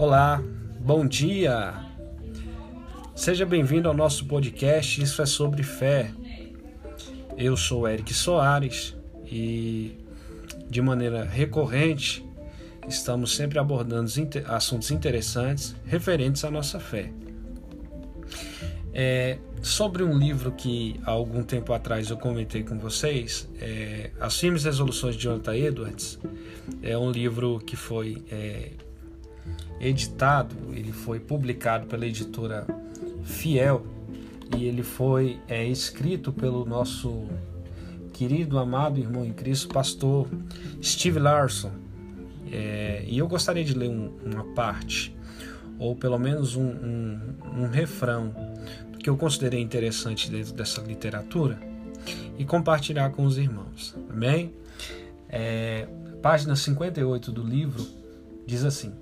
Olá, bom dia. Seja bem-vindo ao nosso podcast Isso é sobre fé. Eu sou Eric Soares e de maneira recorrente estamos sempre abordando assuntos interessantes referentes à nossa fé. É, sobre um livro que há algum tempo atrás eu comentei com vocês, é, As Firmes Resoluções de Jonathan Edwards, é um livro que foi é, editado, ele foi publicado pela editora Fiel e ele foi é, escrito pelo nosso querido, amado irmão em Cristo, pastor Steve Larson. É, e eu gostaria de ler um, uma parte, ou pelo menos um, um, um refrão que eu considerei interessante dentro dessa literatura e compartilhar com os irmãos. Amém? É, página 58 do livro diz assim: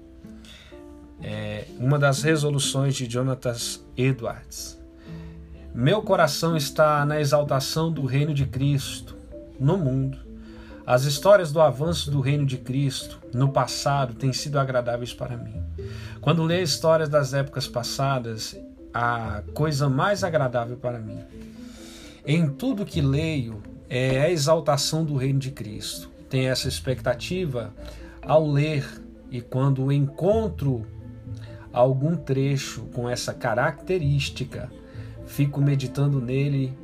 é, uma das resoluções de Jonathan Edwards. Meu coração está na exaltação do reino de Cristo no mundo. As histórias do avanço do reino de Cristo no passado têm sido agradáveis para mim. Quando leio histórias das épocas passadas, a coisa mais agradável para mim. Em tudo que leio é a exaltação do reino de Cristo. Tenho essa expectativa ao ler e quando encontro algum trecho com essa característica, fico meditando nele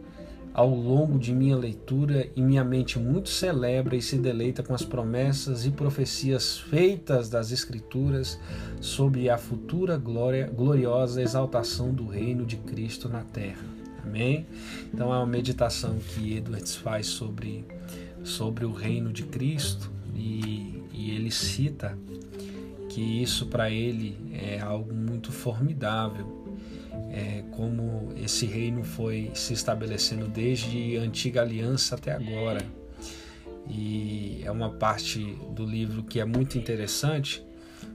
ao longo de minha leitura e minha mente muito celebra e se deleita com as promessas e profecias feitas das Escrituras sobre a futura glória, gloriosa exaltação do reino de Cristo na terra. Amém? Então é uma meditação que Edwards faz sobre, sobre o reino de Cristo e, e ele cita que isso para ele é algo muito formidável é, como esse reino foi se estabelecendo desde a antiga aliança até agora. E é uma parte do livro que é muito interessante,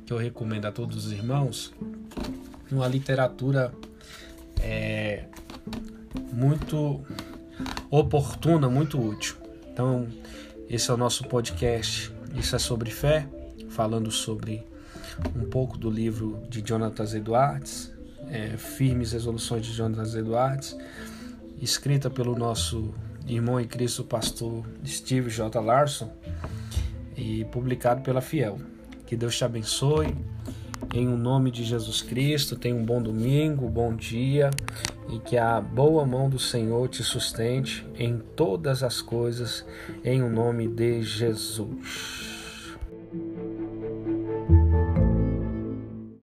que eu recomendo a todos os irmãos, uma literatura é, muito oportuna, muito útil. Então, esse é o nosso podcast. Isso é sobre fé, falando sobre um pouco do livro de Jonathan Edwards, é, Firmes Resoluções de Jonas Edwards, escrita pelo nosso irmão em Cristo, pastor Steve J. Larson, e publicado pela Fiel. Que Deus te abençoe. Em o um nome de Jesus Cristo, tenha um bom domingo, um bom dia e que a boa mão do Senhor te sustente em todas as coisas, em o um nome de Jesus.